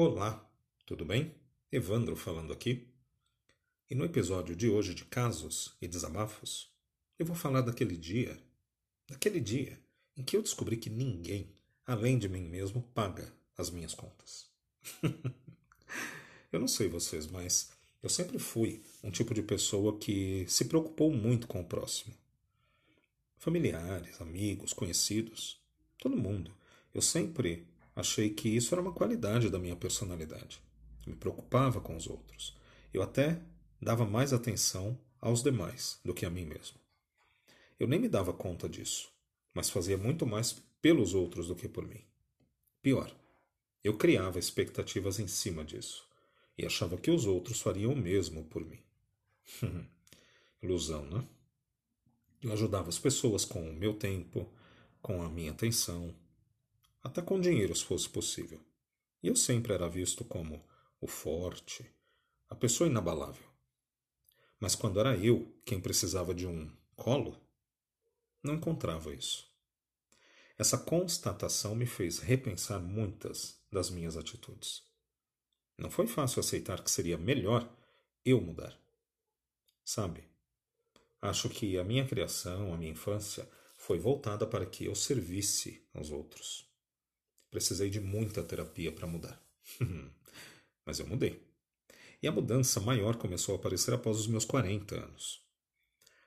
Olá, tudo bem? Evandro falando aqui. E no episódio de hoje de Casos e Desabafos, eu vou falar daquele dia, daquele dia em que eu descobri que ninguém, além de mim mesmo, paga as minhas contas. eu não sei vocês, mas eu sempre fui um tipo de pessoa que se preocupou muito com o próximo. Familiares, amigos, conhecidos, todo mundo. Eu sempre achei que isso era uma qualidade da minha personalidade. Eu me preocupava com os outros. Eu até dava mais atenção aos demais do que a mim mesmo. Eu nem me dava conta disso, mas fazia muito mais pelos outros do que por mim. Pior, eu criava expectativas em cima disso e achava que os outros fariam o mesmo por mim. Ilusão, né? Eu ajudava as pessoas com o meu tempo, com a minha atenção, até com dinheiro se fosse possível. E eu sempre era visto como o forte, a pessoa inabalável. Mas quando era eu quem precisava de um colo, não encontrava isso. Essa constatação me fez repensar muitas das minhas atitudes. Não foi fácil aceitar que seria melhor eu mudar. Sabe, acho que a minha criação, a minha infância, foi voltada para que eu servisse aos outros. Precisei de muita terapia para mudar. Mas eu mudei. E a mudança maior começou a aparecer após os meus 40 anos.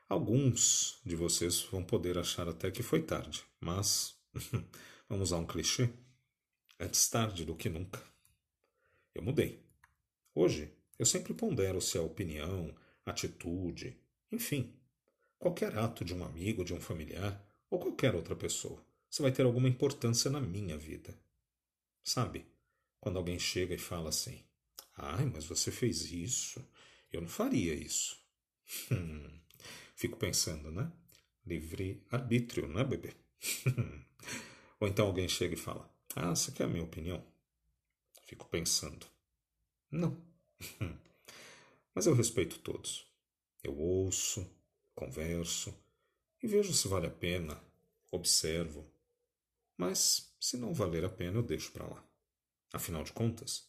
Alguns de vocês vão poder achar até que foi tarde, mas vamos usar um clichê: antes tarde do que nunca. Eu mudei. Hoje, eu sempre pondero se a opinião, atitude, enfim, qualquer ato de um amigo, de um familiar ou qualquer outra pessoa você vai ter alguma importância na minha vida. Sabe? Quando alguém chega e fala assim: Ai, mas você fez isso. Eu não faria isso. Hum, fico pensando, né? Livre arbítrio, né, bebê? Ou então alguém chega e fala: Ah, você quer a minha opinião? Fico pensando: Não. Mas eu respeito todos. Eu ouço, converso e vejo se vale a pena, observo, mas, se não valer a pena, eu deixo para lá. Afinal de contas,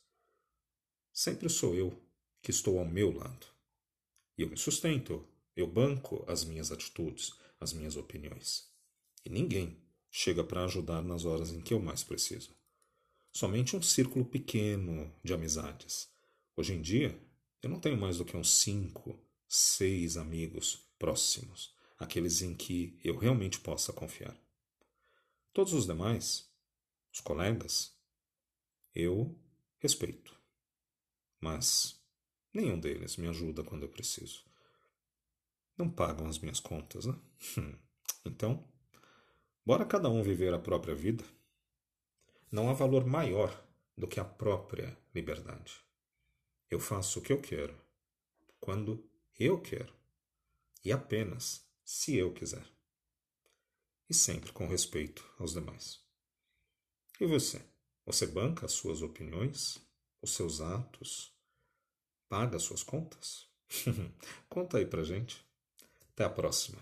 sempre sou eu que estou ao meu lado. E eu me sustento, eu banco as minhas atitudes, as minhas opiniões. E ninguém chega para ajudar nas horas em que eu mais preciso. Somente um círculo pequeno de amizades. Hoje em dia, eu não tenho mais do que uns cinco, seis amigos próximos, aqueles em que eu realmente possa confiar. Todos os demais, os colegas, eu respeito. Mas nenhum deles me ajuda quando eu preciso. Não pagam as minhas contas, né? Hum. Então, bora cada um viver a própria vida. Não há valor maior do que a própria liberdade. Eu faço o que eu quero, quando eu quero, e apenas se eu quiser e sempre com respeito aos demais. E você? Você banca as suas opiniões, os seus atos, paga as suas contas? Conta aí pra gente. Até a próxima.